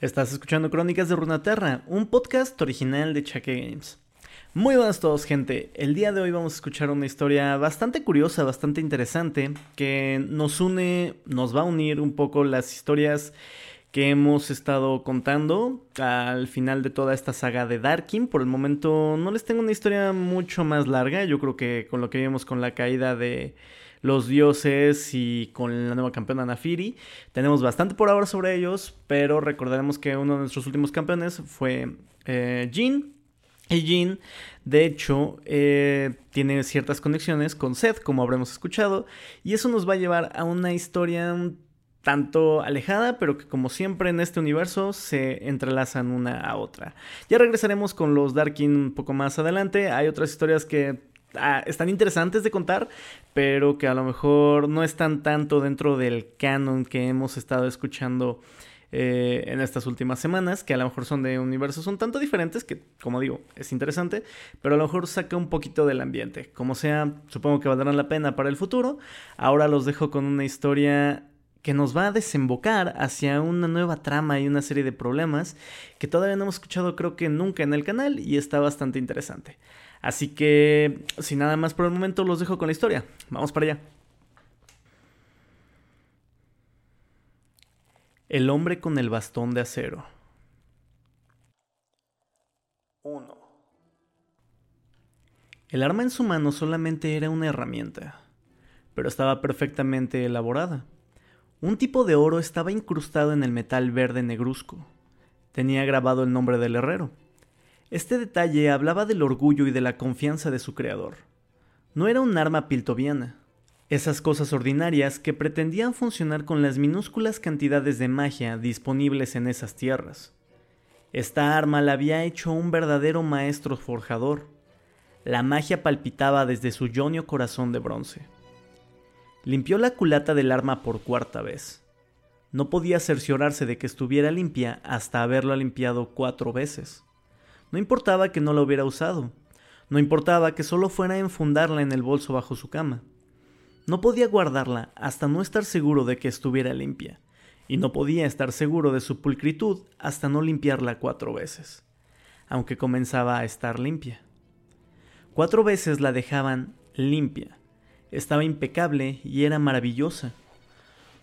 Estás escuchando Crónicas de Runaterra, un podcast original de Chaque Games. Muy buenas a todos, gente. El día de hoy vamos a escuchar una historia bastante curiosa, bastante interesante, que nos une, nos va a unir un poco las historias que hemos estado contando al final de toda esta saga de Darkin. Por el momento no les tengo una historia mucho más larga. Yo creo que con lo que vimos con la caída de los dioses y con la nueva campeona Nafiri. Tenemos bastante por ahora sobre ellos, pero recordaremos que uno de nuestros últimos campeones fue eh, Jin. Y Jin, de hecho, eh, tiene ciertas conexiones con Seth, como habremos escuchado, y eso nos va a llevar a una historia un tanto alejada, pero que como siempre en este universo se entrelazan una a otra. Ya regresaremos con los Darkin un poco más adelante. Hay otras historias que Ah, están interesantes de contar, pero que a lo mejor no están tanto dentro del canon que hemos estado escuchando eh, en estas últimas semanas, que a lo mejor son de universos un tanto diferentes, que como digo, es interesante, pero a lo mejor saca un poquito del ambiente. Como sea, supongo que valdrán la pena para el futuro. Ahora los dejo con una historia que nos va a desembocar hacia una nueva trama y una serie de problemas que todavía no hemos escuchado creo que nunca en el canal y está bastante interesante. Así que, sin nada más por el momento, los dejo con la historia. Vamos para allá. El hombre con el bastón de acero. 1. El arma en su mano solamente era una herramienta, pero estaba perfectamente elaborada. Un tipo de oro estaba incrustado en el metal verde negruzco. Tenía grabado el nombre del herrero. Este detalle hablaba del orgullo y de la confianza de su creador. No era un arma piltoviana. Esas cosas ordinarias que pretendían funcionar con las minúsculas cantidades de magia disponibles en esas tierras. Esta arma la había hecho un verdadero maestro forjador. La magia palpitaba desde su yonio corazón de bronce. Limpió la culata del arma por cuarta vez. No podía cerciorarse de que estuviera limpia hasta haberla limpiado cuatro veces. No importaba que no la hubiera usado. No importaba que solo fuera a enfundarla en el bolso bajo su cama. No podía guardarla hasta no estar seguro de que estuviera limpia, y no podía estar seguro de su pulcritud hasta no limpiarla cuatro veces, aunque comenzaba a estar limpia. Cuatro veces la dejaban limpia. Estaba impecable y era maravillosa.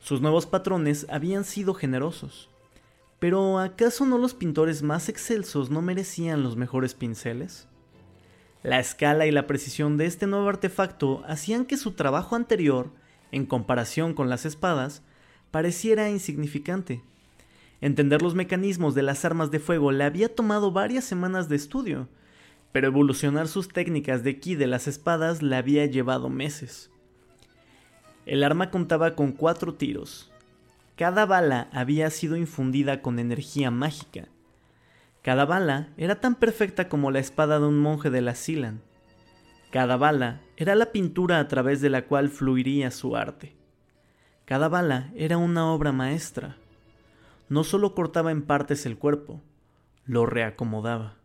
Sus nuevos patrones habían sido generosos. Pero ¿acaso no los pintores más excelsos no merecían los mejores pinceles? La escala y la precisión de este nuevo artefacto hacían que su trabajo anterior, en comparación con las espadas, pareciera insignificante. Entender los mecanismos de las armas de fuego le había tomado varias semanas de estudio, pero evolucionar sus técnicas de ki de las espadas le había llevado meses. El arma contaba con cuatro tiros, cada bala había sido infundida con energía mágica. Cada bala era tan perfecta como la espada de un monje de la Silan. Cada bala era la pintura a través de la cual fluiría su arte. Cada bala era una obra maestra. No solo cortaba en partes el cuerpo, lo reacomodaba.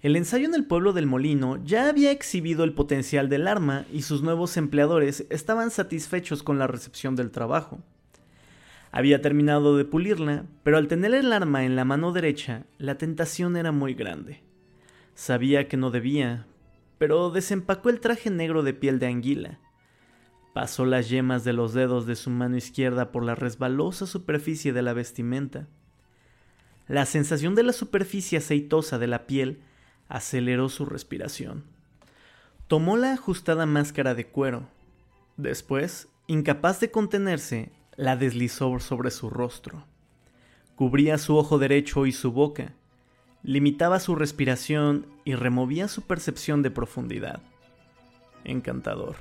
El ensayo en el pueblo del molino ya había exhibido el potencial del arma y sus nuevos empleadores estaban satisfechos con la recepción del trabajo. Había terminado de pulirla, pero al tener el arma en la mano derecha, la tentación era muy grande. Sabía que no debía, pero desempacó el traje negro de piel de anguila. Pasó las yemas de los dedos de su mano izquierda por la resbalosa superficie de la vestimenta. La sensación de la superficie aceitosa de la piel aceleró su respiración. Tomó la ajustada máscara de cuero. Después, incapaz de contenerse, la deslizó sobre su rostro. Cubría su ojo derecho y su boca, limitaba su respiración y removía su percepción de profundidad. Encantador.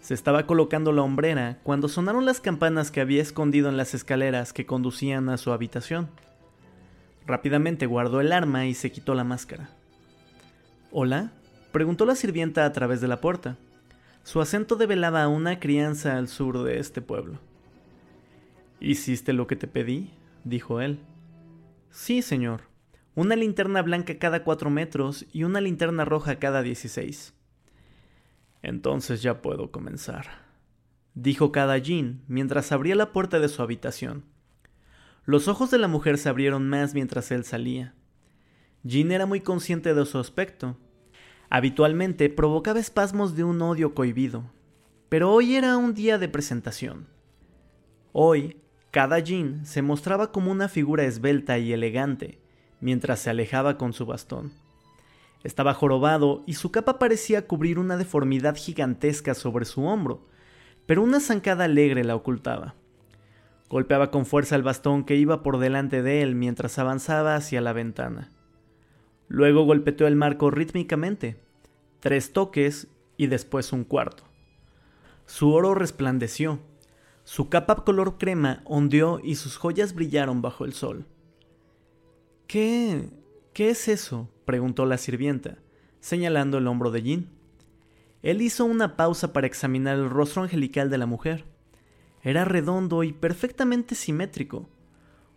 Se estaba colocando la hombrera cuando sonaron las campanas que había escondido en las escaleras que conducían a su habitación. Rápidamente guardó el arma y se quitó la máscara. ¿Hola? preguntó la sirvienta a través de la puerta. Su acento develaba una crianza al sur de este pueblo. ¿Hiciste lo que te pedí? dijo él. Sí, señor. Una linterna blanca cada cuatro metros y una linterna roja cada dieciséis. Entonces ya puedo comenzar, dijo Jean mientras abría la puerta de su habitación. Los ojos de la mujer se abrieron más mientras él salía. Jean era muy consciente de su aspecto. Habitualmente provocaba espasmos de un odio cohibido, pero hoy era un día de presentación. Hoy, cada Jean se mostraba como una figura esbelta y elegante, mientras se alejaba con su bastón. Estaba jorobado y su capa parecía cubrir una deformidad gigantesca sobre su hombro, pero una zancada alegre la ocultaba. Golpeaba con fuerza el bastón que iba por delante de él mientras avanzaba hacia la ventana. Luego golpeteó el marco rítmicamente, tres toques y después un cuarto. Su oro resplandeció, su capa color crema ondeó y sus joyas brillaron bajo el sol. ¿Qué? ¿Qué es eso? preguntó la sirvienta, señalando el hombro de Jean. Él hizo una pausa para examinar el rostro angelical de la mujer. Era redondo y perfectamente simétrico,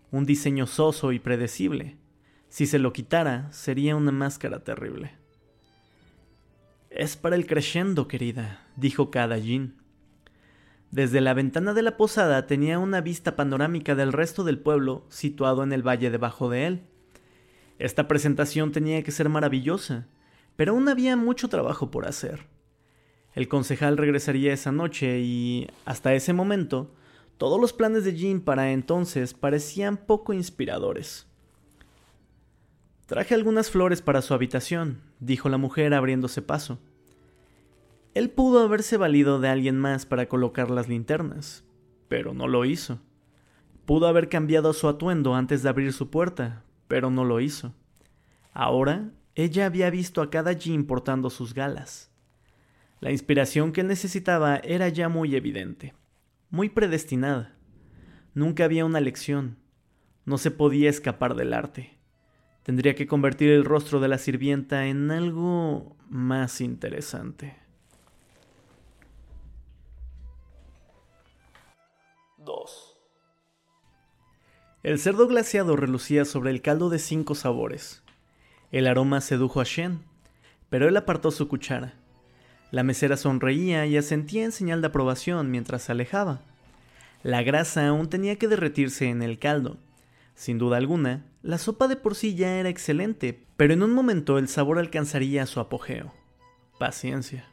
un diseño soso y predecible. Si se lo quitara, sería una máscara terrible. Es para el crescendo, querida, dijo cada Jean. Desde la ventana de la posada tenía una vista panorámica del resto del pueblo situado en el valle debajo de él. Esta presentación tenía que ser maravillosa, pero aún había mucho trabajo por hacer. El concejal regresaría esa noche y, hasta ese momento, todos los planes de Jean para entonces parecían poco inspiradores. Traje algunas flores para su habitación, dijo la mujer abriéndose paso. Él pudo haberse valido de alguien más para colocar las linternas, pero no lo hizo. Pudo haber cambiado su atuendo antes de abrir su puerta, pero no lo hizo. Ahora ella había visto a cada Jean portando sus galas. La inspiración que necesitaba era ya muy evidente, muy predestinada. Nunca había una lección, no se podía escapar del arte. Tendría que convertir el rostro de la sirvienta en algo más interesante. 2. El cerdo glaciado relucía sobre el caldo de cinco sabores. El aroma sedujo a Shen, pero él apartó su cuchara. La mesera sonreía y asentía en señal de aprobación mientras se alejaba. La grasa aún tenía que derretirse en el caldo. Sin duda alguna, la sopa de por sí ya era excelente, pero en un momento el sabor alcanzaría su apogeo. Paciencia.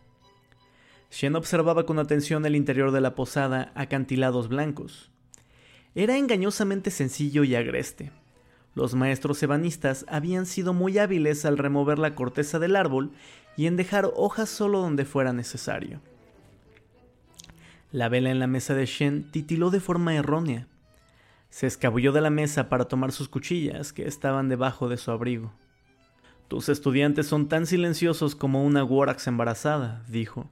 Shen observaba con atención el interior de la posada acantilados blancos. Era engañosamente sencillo y agreste. Los maestros ebanistas habían sido muy hábiles al remover la corteza del árbol y en dejar hojas solo donde fuera necesario. La vela en la mesa de Shen titiló de forma errónea. Se escabulló de la mesa para tomar sus cuchillas que estaban debajo de su abrigo. Tus estudiantes son tan silenciosos como una Worax embarazada, dijo.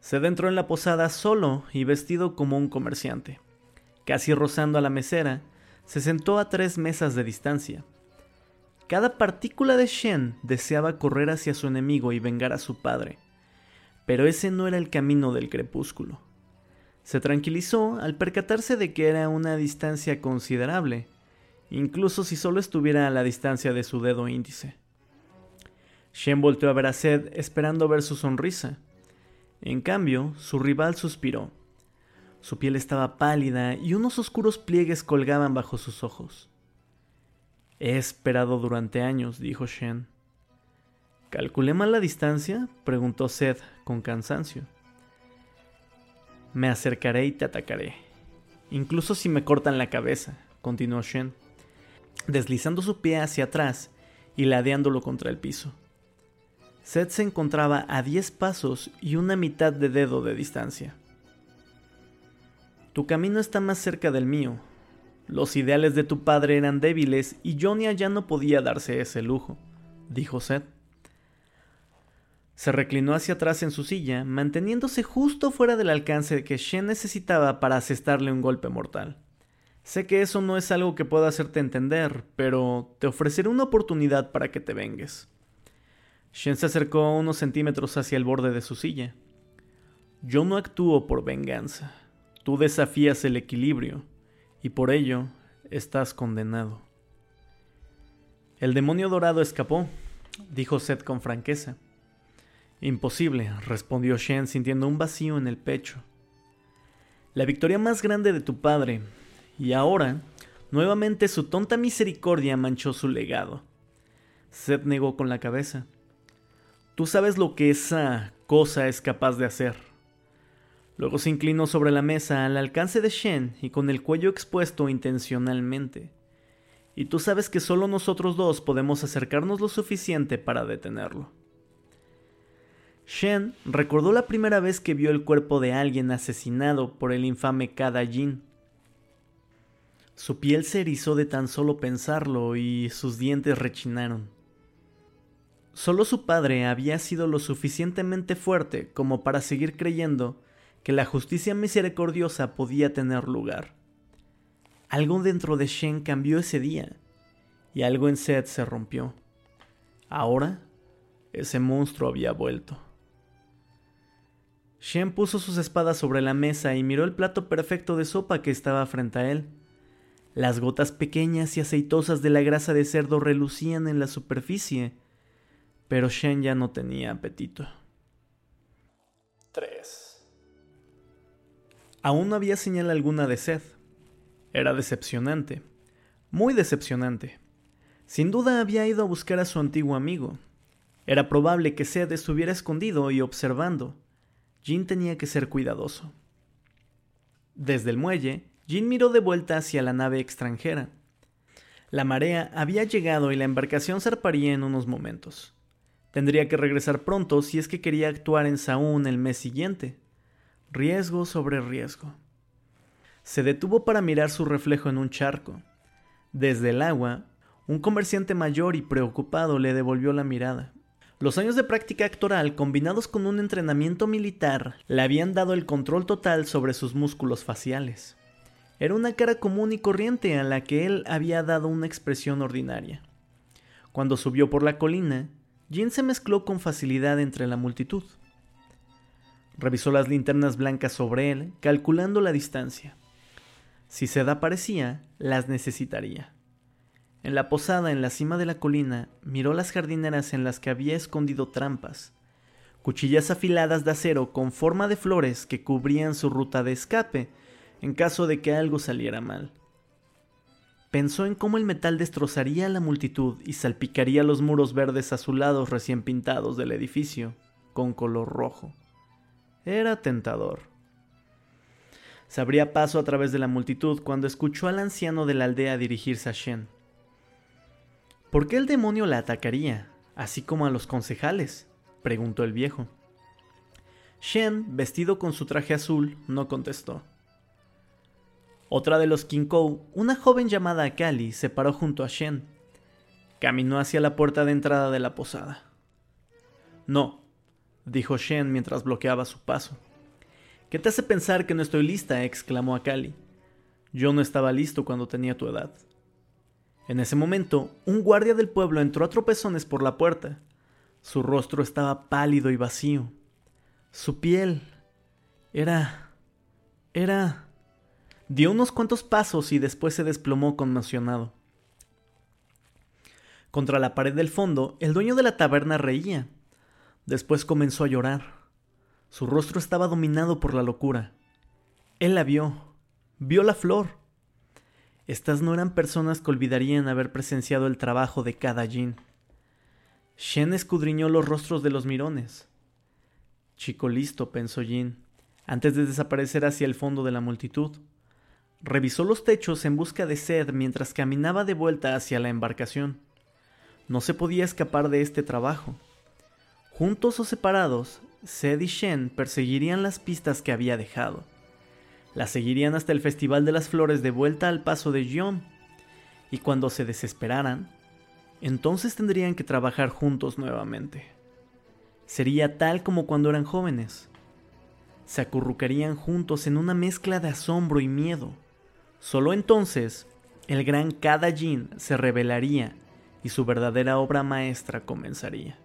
Se adentró en la posada solo y vestido como un comerciante. Casi rozando a la mesera, se sentó a tres mesas de distancia. Cada partícula de Shen deseaba correr hacia su enemigo y vengar a su padre, pero ese no era el camino del crepúsculo. Se tranquilizó al percatarse de que era una distancia considerable, incluso si solo estuviera a la distancia de su dedo índice. Shen volteó a ver a Sed esperando ver su sonrisa. En cambio, su rival suspiró. Su piel estaba pálida y unos oscuros pliegues colgaban bajo sus ojos. He esperado durante años, dijo Shen. ¿Calculé mal la distancia? preguntó Seth con cansancio. Me acercaré y te atacaré. Incluso si me cortan la cabeza, continuó Shen, deslizando su pie hacia atrás y ladeándolo contra el piso. Seth se encontraba a diez pasos y una mitad de dedo de distancia. Tu camino está más cerca del mío. Los ideales de tu padre eran débiles y Jonia ya no podía darse ese lujo, dijo Seth. Se reclinó hacia atrás en su silla, manteniéndose justo fuera del alcance que Shen necesitaba para asestarle un golpe mortal. Sé que eso no es algo que pueda hacerte entender, pero te ofreceré una oportunidad para que te vengues. Shen se acercó unos centímetros hacia el borde de su silla. Yo no actúo por venganza. Tú desafías el equilibrio y por ello estás condenado. El demonio dorado escapó, dijo Seth con franqueza. Imposible, respondió Shen sintiendo un vacío en el pecho. La victoria más grande de tu padre, y ahora Nuevamente su tonta misericordia manchó su legado. Seth negó con la cabeza. Tú sabes lo que esa cosa es capaz de hacer. Luego se inclinó sobre la mesa al alcance de Shen y con el cuello expuesto intencionalmente. Y tú sabes que solo nosotros dos podemos acercarnos lo suficiente para detenerlo. Shen recordó la primera vez que vio el cuerpo de alguien asesinado por el infame Kada Jin. Su piel se erizó de tan solo pensarlo y sus dientes rechinaron. Solo su padre había sido lo suficientemente fuerte como para seguir creyendo que la justicia misericordiosa podía tener lugar. Algo dentro de Shen cambió ese día, y algo en Seth se rompió. Ahora, ese monstruo había vuelto. Shen puso sus espadas sobre la mesa y miró el plato perfecto de sopa que estaba frente a él. Las gotas pequeñas y aceitosas de la grasa de cerdo relucían en la superficie, pero Shen ya no tenía apetito. 3. Aún no había señal alguna de sed. Era decepcionante, muy decepcionante. Sin duda había ido a buscar a su antiguo amigo. Era probable que Seth estuviera escondido y observando. Jin tenía que ser cuidadoso. Desde el muelle, Jin miró de vuelta hacia la nave extranjera. La marea había llegado y la embarcación zarparía en unos momentos. Tendría que regresar pronto si es que quería actuar en Saúl el mes siguiente. Riesgo sobre riesgo. Se detuvo para mirar su reflejo en un charco. Desde el agua, un comerciante mayor y preocupado le devolvió la mirada. Los años de práctica actoral combinados con un entrenamiento militar le habían dado el control total sobre sus músculos faciales. Era una cara común y corriente a la que él había dado una expresión ordinaria. Cuando subió por la colina, Jin se mezcló con facilidad entre la multitud. Revisó las linternas blancas sobre él, calculando la distancia. Si Seda aparecía, las necesitaría. En la posada en la cima de la colina miró las jardineras en las que había escondido trampas, cuchillas afiladas de acero con forma de flores que cubrían su ruta de escape en caso de que algo saliera mal. Pensó en cómo el metal destrozaría a la multitud y salpicaría los muros verdes azulados recién pintados del edificio con color rojo. Era tentador. Se abría paso a través de la multitud cuando escuchó al anciano de la aldea dirigirse a Shen. ¿Por qué el demonio la atacaría, así como a los concejales? preguntó el viejo. Shen, vestido con su traje azul, no contestó. Otra de los Kinkou, una joven llamada Kali, se paró junto a Shen. Caminó hacia la puerta de entrada de la posada. No, dijo Shen mientras bloqueaba su paso. ¿Qué te hace pensar que no estoy lista? exclamó Akali. Yo no estaba listo cuando tenía tu edad. En ese momento, un guardia del pueblo entró a tropezones por la puerta. Su rostro estaba pálido y vacío. Su piel era... era... Dio unos cuantos pasos y después se desplomó conmocionado. Contra la pared del fondo, el dueño de la taberna reía. Después comenzó a llorar. Su rostro estaba dominado por la locura. Él la vio. Vio la flor. Estas no eran personas que olvidarían haber presenciado el trabajo de cada Jin. Shen escudriñó los rostros de los mirones. Chico listo, pensó Jin, antes de desaparecer hacia el fondo de la multitud. Revisó los techos en busca de Sed mientras caminaba de vuelta hacia la embarcación. No se podía escapar de este trabajo. Juntos o separados, Sed y Shen perseguirían las pistas que había dejado. La seguirían hasta el Festival de las Flores de vuelta al paso de Gion. Y cuando se desesperaran, entonces tendrían que trabajar juntos nuevamente. Sería tal como cuando eran jóvenes. Se acurrucarían juntos en una mezcla de asombro y miedo. Solo entonces, el gran Kada Jin se revelaría y su verdadera obra maestra comenzaría.